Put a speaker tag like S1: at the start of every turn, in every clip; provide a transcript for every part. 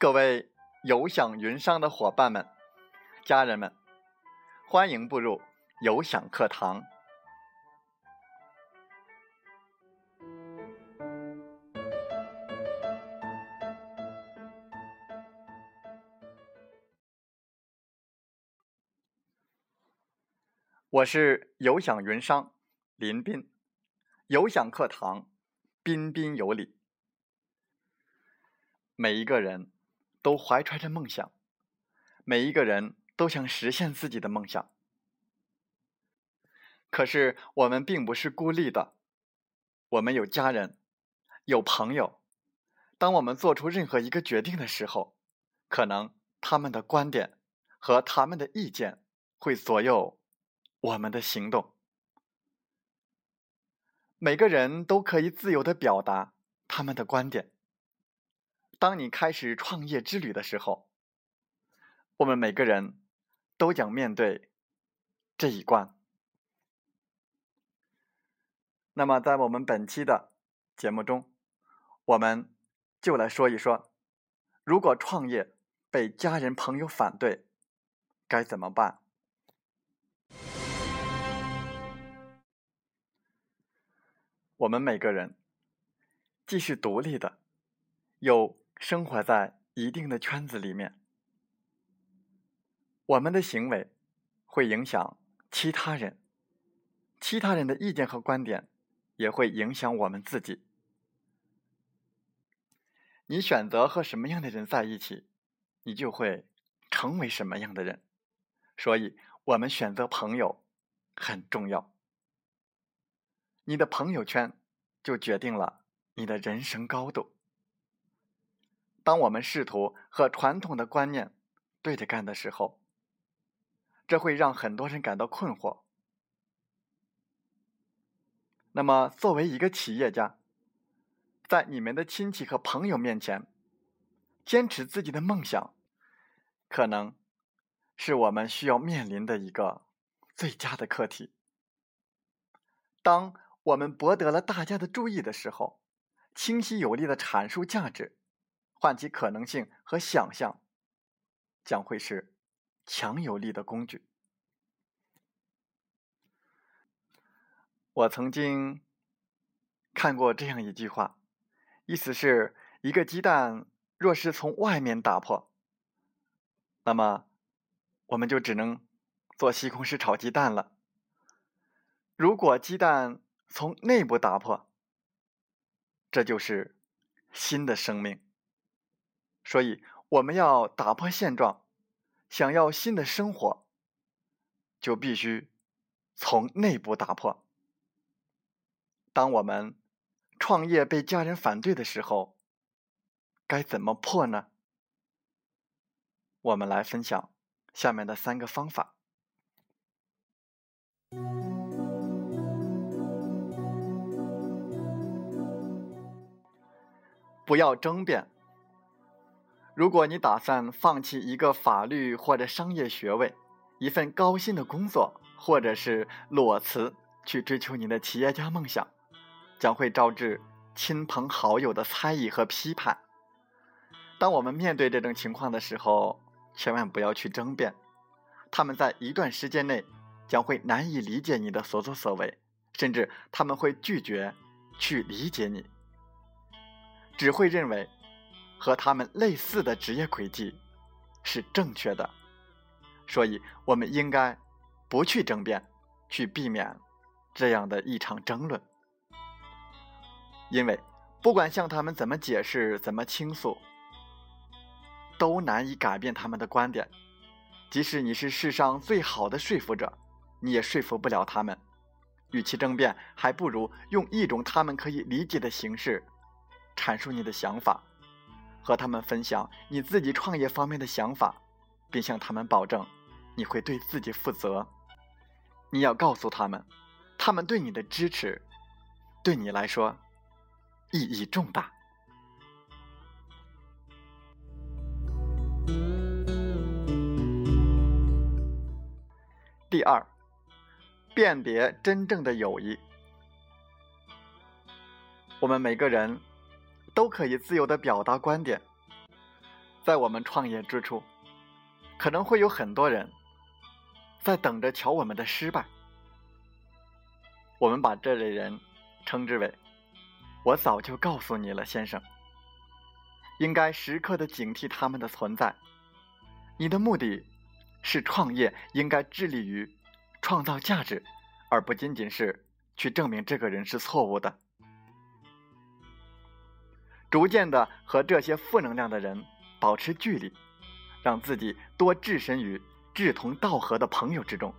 S1: 各位有享云商的伙伴们、家人们，欢迎步入有享课堂。我是有享云商林斌，有享课堂彬彬有礼。每一个人都怀揣着梦想，每一个人都想实现自己的梦想。可是我们并不是孤立的，我们有家人，有朋友。当我们做出任何一个决定的时候，可能他们的观点和他们的意见会左右。我们的行动，每个人都可以自由的表达他们的观点。当你开始创业之旅的时候，我们每个人都将面对这一关。那么，在我们本期的节目中，我们就来说一说，如果创业被家人朋友反对，该怎么办？我们每个人既是独立的，有生活在一定的圈子里面。我们的行为会影响其他人，其他人的意见和观点也会影响我们自己。你选择和什么样的人在一起，你就会成为什么样的人。所以，我们选择朋友很重要。你的朋友圈就决定了你的人生高度。当我们试图和传统的观念对着干的时候，这会让很多人感到困惑。那么，作为一个企业家，在你们的亲戚和朋友面前，坚持自己的梦想，可能是我们需要面临的一个最佳的课题。当我们博得了大家的注意的时候，清晰有力的阐述价值，唤起可能性和想象，将会是强有力的工具。我曾经看过这样一句话，意思是一个鸡蛋若是从外面打破，那么我们就只能做西红柿炒鸡蛋了。如果鸡蛋，从内部打破，这就是新的生命。所以，我们要打破现状，想要新的生活，就必须从内部打破。当我们创业被家人反对的时候，该怎么破呢？我们来分享下面的三个方法。不要争辩。如果你打算放弃一个法律或者商业学位、一份高薪的工作，或者是裸辞去追求你的企业家梦想，将会招致亲朋好友的猜疑和批判。当我们面对这种情况的时候，千万不要去争辩。他们在一段时间内将会难以理解你的所作所为，甚至他们会拒绝去理解你。只会认为和他们类似的职业轨迹是正确的，所以我们应该不去争辩，去避免这样的一场争论。因为不管向他们怎么解释、怎么倾诉，都难以改变他们的观点。即使你是世上最好的说服者，你也说服不了他们。与其争辩，还不如用一种他们可以理解的形式。阐述你的想法，和他们分享你自己创业方面的想法，并向他们保证你会对自己负责。你要告诉他们，他们对你的支持对你来说意义重大。第二，辨别真正的友谊。我们每个人。都可以自由的表达观点，在我们创业之初，可能会有很多人在等着瞧我们的失败。我们把这类人称之为“我早就告诉你了，先生”。应该时刻的警惕他们的存在。你的目的是创业，应该致力于创造价值，而不仅仅是去证明这个人是错误的。逐渐的和这些负能量的人保持距离，让自己多置身于志同道合的朋友之中，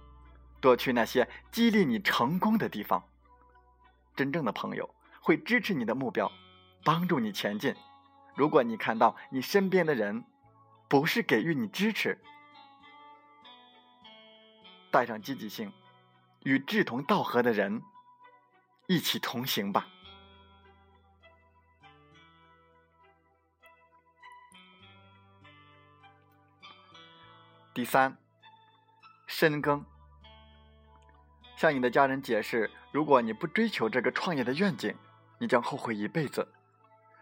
S1: 多去那些激励你成功的地方。真正的朋友会支持你的目标，帮助你前进。如果你看到你身边的人不是给予你支持，带上积极性，与志同道合的人一起同行吧。第三，深耕。向你的家人解释，如果你不追求这个创业的愿景，你将后悔一辈子。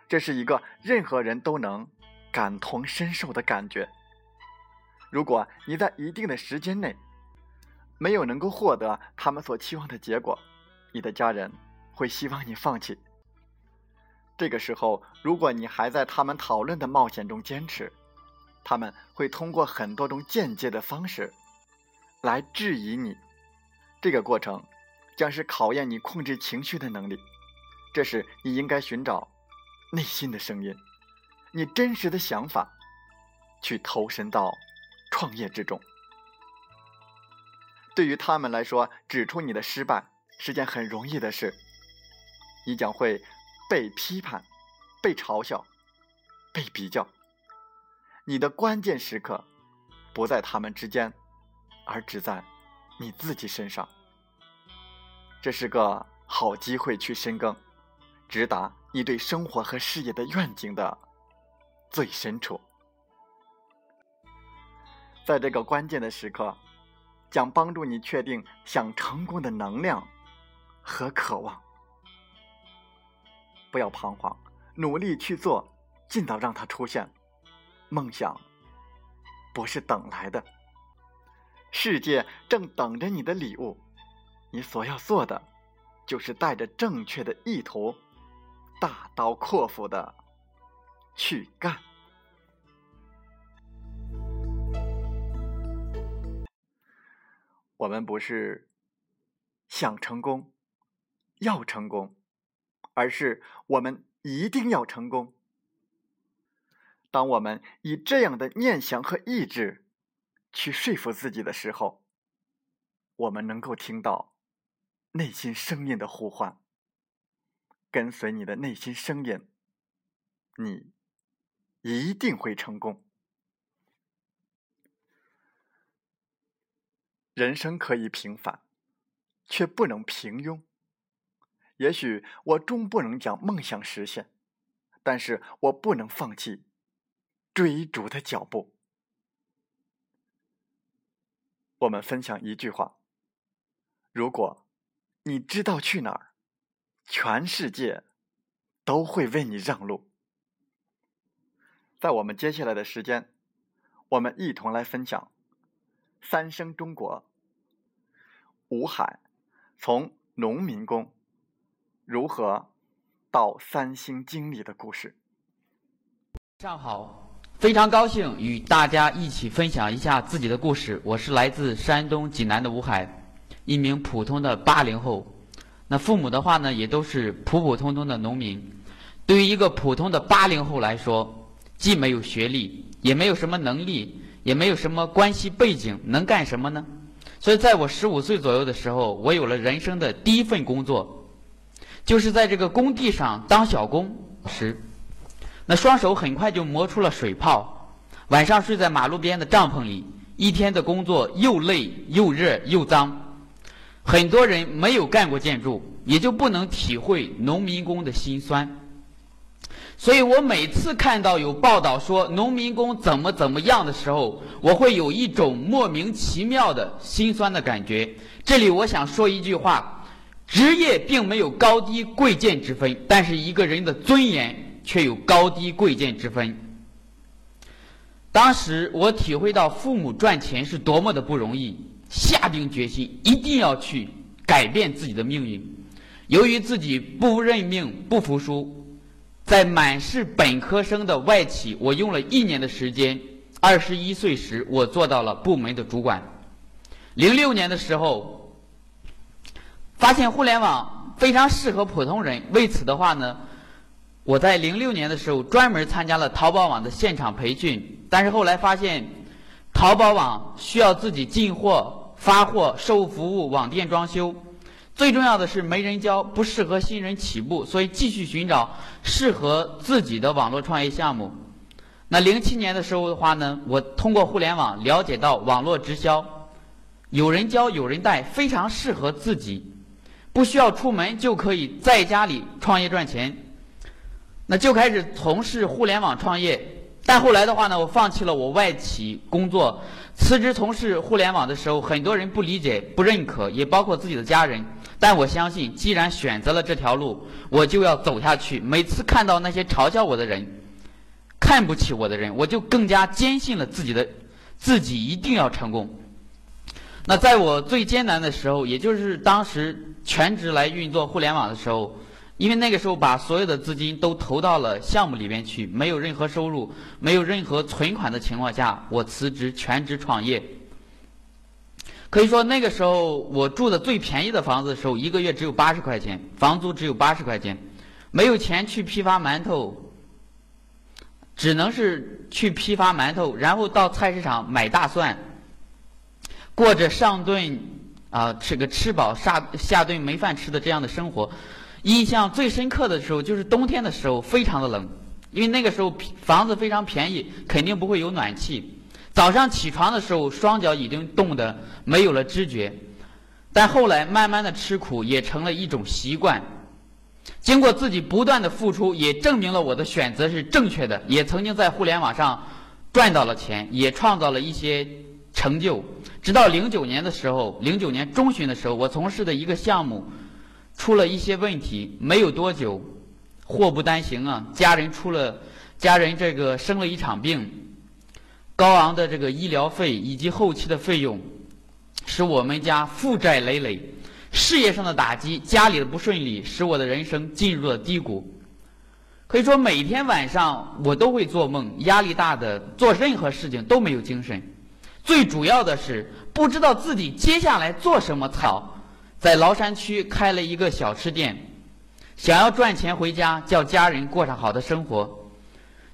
S1: 这是一个任何人都能感同身受的感觉。如果你在一定的时间内没有能够获得他们所期望的结果，你的家人会希望你放弃。这个时候，如果你还在他们讨论的冒险中坚持，他们会通过很多种间接的方式来质疑你。这个过程将是考验你控制情绪的能力。这时，你应该寻找。内心的声音，你真实的想法，去投身到创业之中。对于他们来说，指出你的失败是件很容易的事。你将会被批判、被嘲笑、被比较。你的关键时刻不在他们之间，而只在你自己身上。这是个好机会去深耕，直达。你对生活和事业的愿景的最深处，在这个关键的时刻，将帮助你确定想成功的能量和渴望。不要彷徨，努力去做，尽早让它出现。梦想不是等来的，世界正等着你的礼物。你所要做的，就是带着正确的意图。大刀阔斧的去干。我们不是想成功、要成功，而是我们一定要成功。当我们以这样的念想和意志去说服自己的时候，我们能够听到内心声音的呼唤。跟随你的内心声音，你一定会成功。人生可以平凡，却不能平庸。也许我终不能将梦想实现，但是我不能放弃追逐的脚步。我们分享一句话：如果你知道去哪儿。全世界都会为你让路。在我们接下来的时间，我们一同来分享三生中国吴海从农民工如何到三星经理的故事。
S2: 上好，非常高兴与大家一起分享一下自己的故事。我是来自山东济南的吴海，一名普通的八零后。那父母的话呢，也都是普普通通的农民。对于一个普通的八零后来说，既没有学历，也没有什么能力，也没有什么关系背景，能干什么呢？所以，在我十五岁左右的时候，我有了人生的第一份工作，就是在这个工地上当小工时，那双手很快就磨出了水泡，晚上睡在马路边的帐篷里，一天的工作又累又热又脏。很多人没有干过建筑，也就不能体会农民工的辛酸。所以我每次看到有报道说农民工怎么怎么样的时候，我会有一种莫名其妙的心酸的感觉。这里我想说一句话：职业并没有高低贵贱之分，但是一个人的尊严却有高低贵贱之分。当时我体会到父母赚钱是多么的不容易，下定决心一定要去改变自己的命运。由于自己不认命、不服输，在满是本科生的外企，我用了一年的时间。二十一岁时，我做到了部门的主管。零六年的时候，发现互联网非常适合普通人。为此的话呢，我在零六年的时候专门参加了淘宝网的现场培训。但是后来发现，淘宝网需要自己进货、发货、售后服务、网店装修。最重要的是没人教，不适合新人起步，所以继续寻找适合自己的网络创业项目。那零七年的时候的话呢，我通过互联网了解到网络直销，有人教有人带，非常适合自己，不需要出门就可以在家里创业赚钱。那就开始从事互联网创业。但后来的话呢，我放弃了我外企工作，辞职从事互联网的时候，很多人不理解、不认可，也包括自己的家人。但我相信，既然选择了这条路，我就要走下去。每次看到那些嘲笑我的人、看不起我的人，我就更加坚信了自己的自己一定要成功。那在我最艰难的时候，也就是当时全职来运作互联网的时候，因为那个时候把所有的资金都投到了项目里边去，没有任何收入、没有任何存款的情况下，我辞职全职创业。可以说那个时候我住的最便宜的房子的时候，一个月只有八十块钱，房租只有八十块钱，没有钱去批发馒头，只能是去批发馒头，然后到菜市场买大蒜，过着上顿啊吃个吃饱下下顿没饭吃的这样的生活。印象最深刻的时候就是冬天的时候，非常的冷，因为那个时候房子非常便宜，肯定不会有暖气。早上起床的时候，双脚已经冻得没有了知觉，但后来慢慢的吃苦也成了一种习惯。经过自己不断的付出，也证明了我的选择是正确的。也曾经在互联网上赚到了钱，也创造了一些成就。直到零九年的时候，零九年中旬的时候，我从事的一个项目出了一些问题，没有多久，祸不单行啊，家人出了，家人这个生了一场病。高昂的这个医疗费以及后期的费用，使我们家负债累累；事业上的打击，家里的不顺利，使我的人生进入了低谷。可以说，每天晚上我都会做梦，压力大的做任何事情都没有精神。最主要的是，不知道自己接下来做什么好。在崂山区开了一个小吃店，想要赚钱回家，叫家人过上好的生活。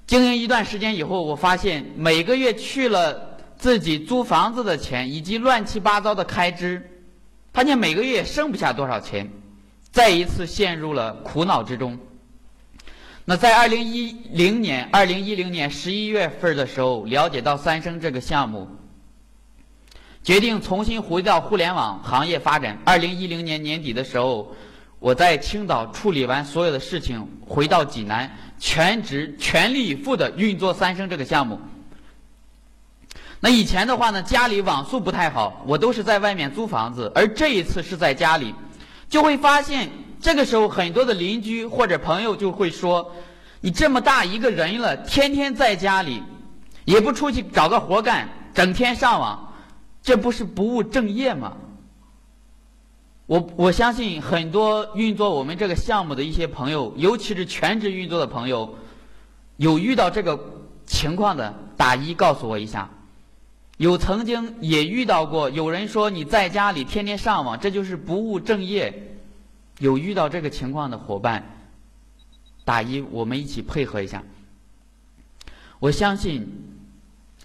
S2: 经营一段时间以后，我发现每个月去了自己租房子的钱以及乱七八糟的开支，发现每个月剩不下多少钱，再一次陷入了苦恼之中。那在二零一零年，二零一零年十一月份的时候，了解到三生这个项目，决定重新回到互联网行业发展。二零一零年年底的时候，我在青岛处理完所有的事情，回到济南。全职全力以赴的运作三生这个项目。那以前的话呢，家里网速不太好，我都是在外面租房子，而这一次是在家里，就会发现这个时候很多的邻居或者朋友就会说：“你这么大一个人了，天天在家里，也不出去找个活干，整天上网，这不是不务正业吗？”我我相信很多运作我们这个项目的一些朋友，尤其是全职运作的朋友，有遇到这个情况的，打一告诉我一下。有曾经也遇到过，有人说你在家里天天上网，这就是不务正业。有遇到这个情况的伙伴，打一，我们一起配合一下。我相信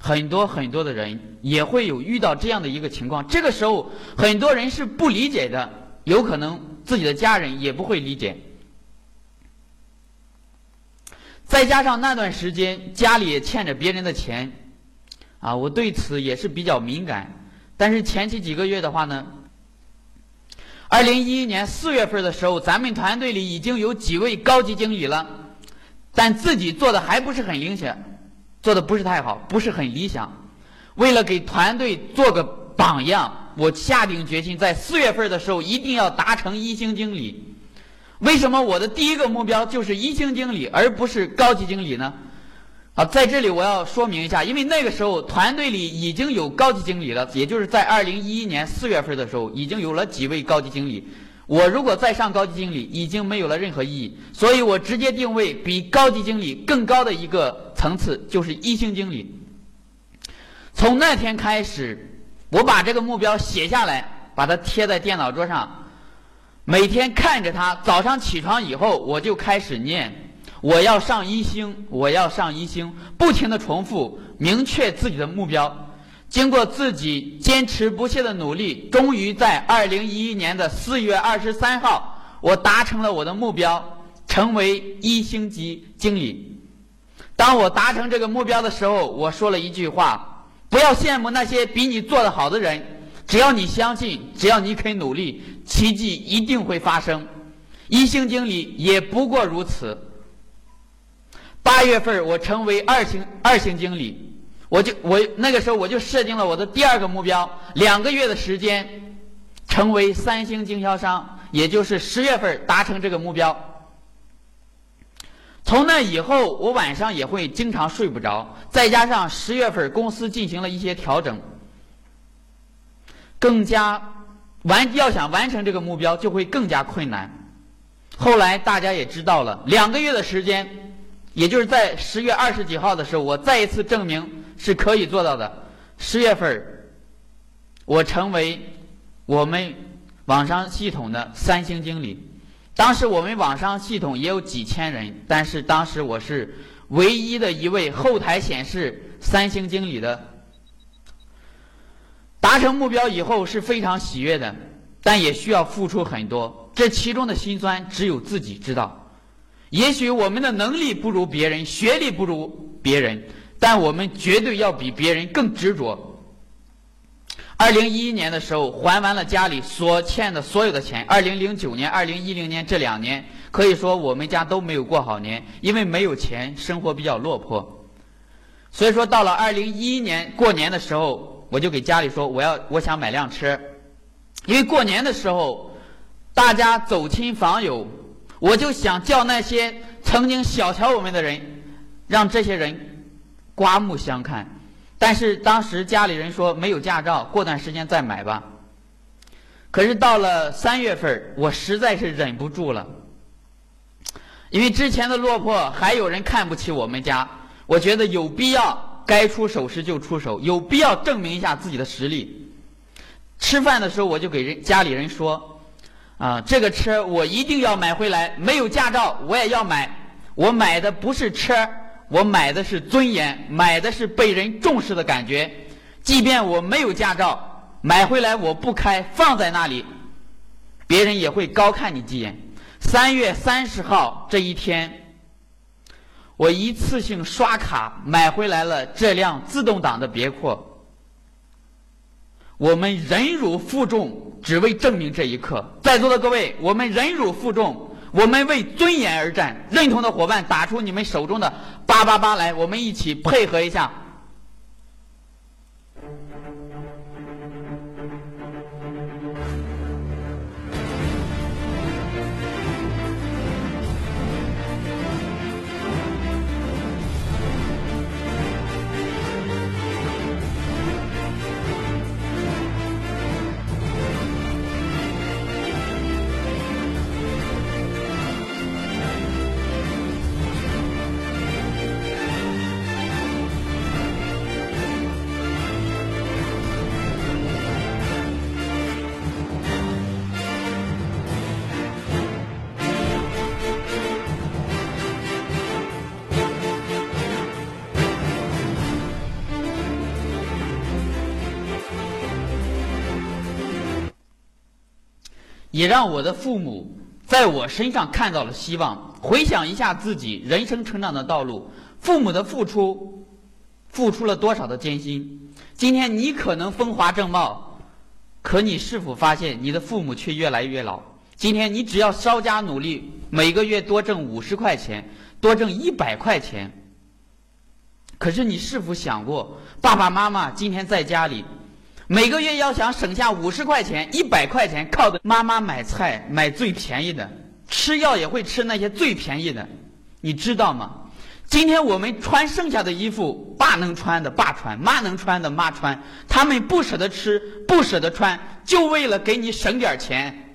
S2: 很多很多的人也会有遇到这样的一个情况，这个时候很多人是不理解的。有可能自己的家人也不会理解，再加上那段时间家里也欠着别人的钱，啊，我对此也是比较敏感。但是前期几个月的话呢，二零一一年四月份的时候，咱们团队里已经有几位高级经理了，但自己做的还不是很明显，做的不是太好，不是很理想。为了给团队做个榜样。我下定决心，在四月份的时候一定要达成一星经理。为什么我的第一个目标就是一星经理，而不是高级经理呢？啊，在这里我要说明一下，因为那个时候团队里已经有高级经理了，也就是在二零一一年四月份的时候，已经有了几位高级经理。我如果再上高级经理，已经没有了任何意义，所以我直接定位比高级经理更高的一个层次，就是一星经理。从那天开始，我把这个目标写下来，把它贴在电脑桌上，每天看着它，早上起床以后，我就开始念。我要上一星，我要上一星，不停的重复，明确自己的目标。经过自己坚持不懈的努力，终于在二零一一年的四月二十三号，我达成了我的目标，成为一星级经理。当我达成这个目标的时候，我说了一句话：不要羡慕那些比你做得好的人，只要你相信，只要你肯努力，奇迹一定会发生。一星经理也不过如此。八月份我成为二星二星经理，我就我那个时候我就设定了我的第二个目标，两个月的时间，成为三星经销商，也就是十月份达成这个目标。从那以后，我晚上也会经常睡不着，再加上十月份公司进行了一些调整，更加完要想完成这个目标就会更加困难。后来大家也知道了，两个月的时间。也就是在十月二十几号的时候，我再一次证明是可以做到的。十月份，我成为我们网商系统的三星经理。当时我们网商系统也有几千人，但是当时我是唯一的一位后台显示三星经理的。达成目标以后是非常喜悦的，但也需要付出很多，这其中的辛酸只有自己知道。也许我们的能力不如别人，学历不如别人，但我们绝对要比别人更执着。二零一一年的时候还完了家里所欠的所有的钱。二零零九年、二零一零年这两年，可以说我们家都没有过好年，因为没有钱，生活比较落魄。所以说，到了二零一一年过年的时候，我就给家里说，我要我想买辆车，因为过年的时候大家走亲访友。我就想叫那些曾经小瞧我们的人，让这些人刮目相看。但是当时家里人说没有驾照，过段时间再买吧。可是到了三月份，我实在是忍不住了，因为之前的落魄还有人看不起我们家，我觉得有必要该出手时就出手，有必要证明一下自己的实力。吃饭的时候我就给人家里人说。啊，这个车我一定要买回来，没有驾照我也要买。我买的不是车，我买的是尊严，买的是被人重视的感觉。即便我没有驾照，买回来我不开，放在那里，别人也会高看你几眼。三月三十号这一天，我一次性刷卡买回来了这辆自动挡的别克。我们忍辱负重，只为证明这一刻。在座的各位，我们忍辱负重，我们为尊严而战。认同的伙伴，打出你们手中的八八八来，我们一起配合一下。也让我的父母在我身上看到了希望。回想一下自己人生成长的道路，父母的付出，付出了多少的艰辛？今天你可能风华正茂，可你是否发现你的父母却越来越老？今天你只要稍加努力，每个月多挣五十块钱，多挣一百块钱。可是你是否想过，爸爸妈妈今天在家里？每个月要想省下五十块钱、一百块钱，靠的妈妈买菜买最便宜的，吃药也会吃那些最便宜的，你知道吗？今天我们穿剩下的衣服，爸能穿的爸穿，妈能穿的妈穿，他们不舍得吃，不舍得穿，就为了给你省点钱。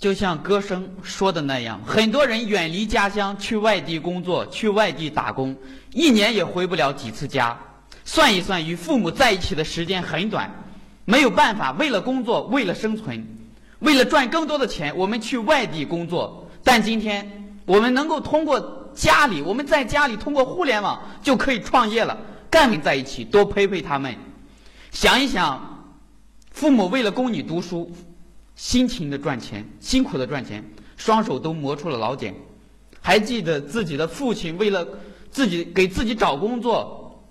S2: 就像歌声说的那样，很多人远离家乡去外地工作，去外地打工，一年也回不了几次家。算一算，与父母在一起的时间很短，没有办法，为了工作，为了生存，为了赚更多的钱，我们去外地工作。但今天，我们能够通过家里，我们在家里通过互联网就可以创业了。干在一起，多陪陪他们，想一想，父母为了供你读书。辛勤的赚钱，辛苦的赚钱，双手都磨出了老茧。还记得自己的父亲为了自己给自己找工作，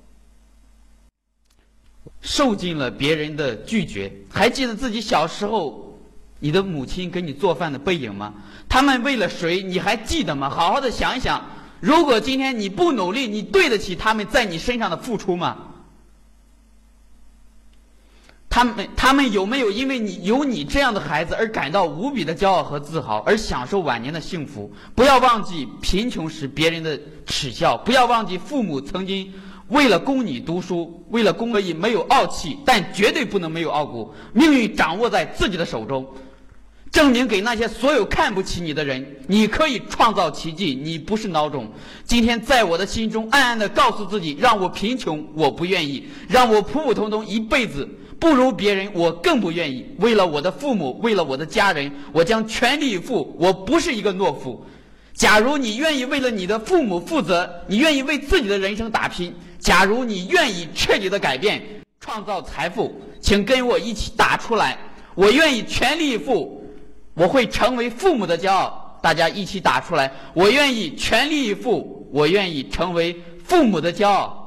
S2: 受尽了别人的拒绝。还记得自己小时候，你的母亲给你做饭的背影吗？他们为了谁？你还记得吗？好好的想一想，如果今天你不努力，你对得起他们在你身上的付出吗？他们他们有没有因为你有你这样的孩子而感到无比的骄傲和自豪，而享受晚年的幸福？不要忘记贫穷时别人的耻笑，不要忘记父母曾经为了供你读书，为了供可以没有傲气，但绝对不能没有傲骨。命运掌握在自己的手中，证明给那些所有看不起你的人，你可以创造奇迹，你不是孬种。今天在我的心中暗暗的告诉自己：让我贫穷，我不愿意；让我普普通通一辈子。不如别人，我更不愿意。为了我的父母，为了我的家人，我将全力以赴。我不是一个懦夫。假如你愿意为了你的父母负责，你愿意为自己的人生打拼，假如你愿意彻底的改变，创造财富，请跟我一起打出来。我愿意全力以赴，我会成为父母的骄傲。大家一起打出来。我愿意全力以赴，我愿意成为父母的骄傲。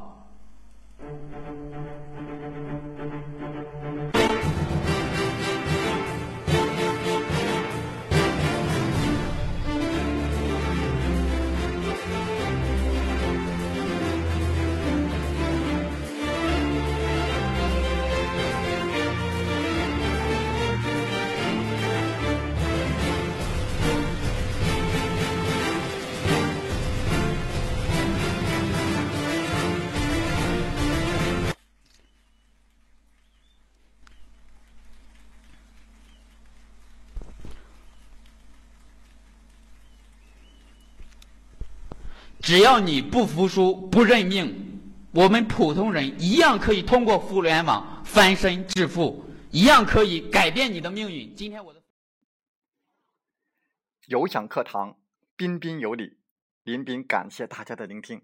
S2: 只要你不服输、不认命，我们普通人一样可以通过互联网翻身致富，一样可以改变你的命运。今天我的
S1: 有享课堂，彬彬有礼，林彬感谢大家的聆听。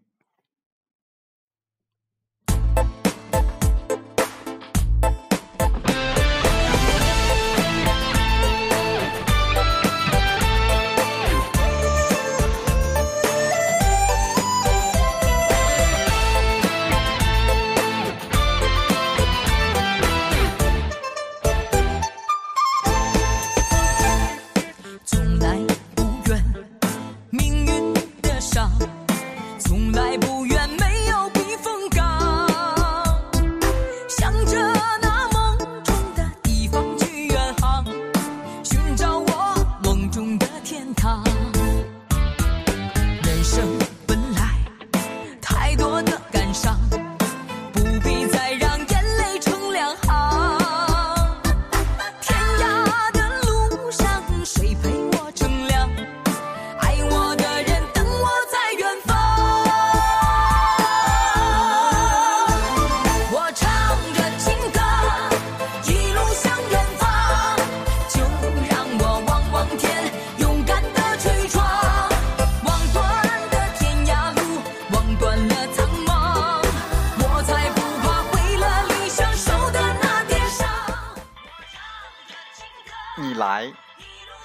S1: 你来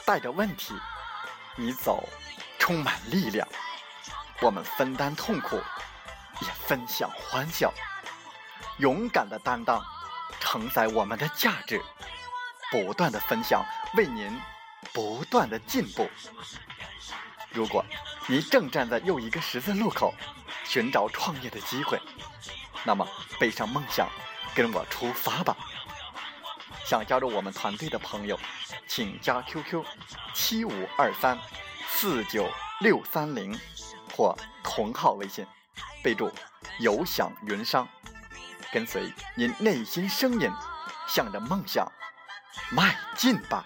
S1: 带着问题，你走充满力量。我们分担痛苦，也分享欢笑，勇敢的担当，承载我们的价值，不断的分享，为您不断的进步。如果你正站在又一个十字路口，寻找创业的机会，那么背上梦想，跟我出发吧。想加入我们团队的朋友，请加 QQ 七五二三四九六三零或同号微信，备注“有享云商”，跟随您内心声音，向着梦想迈进吧。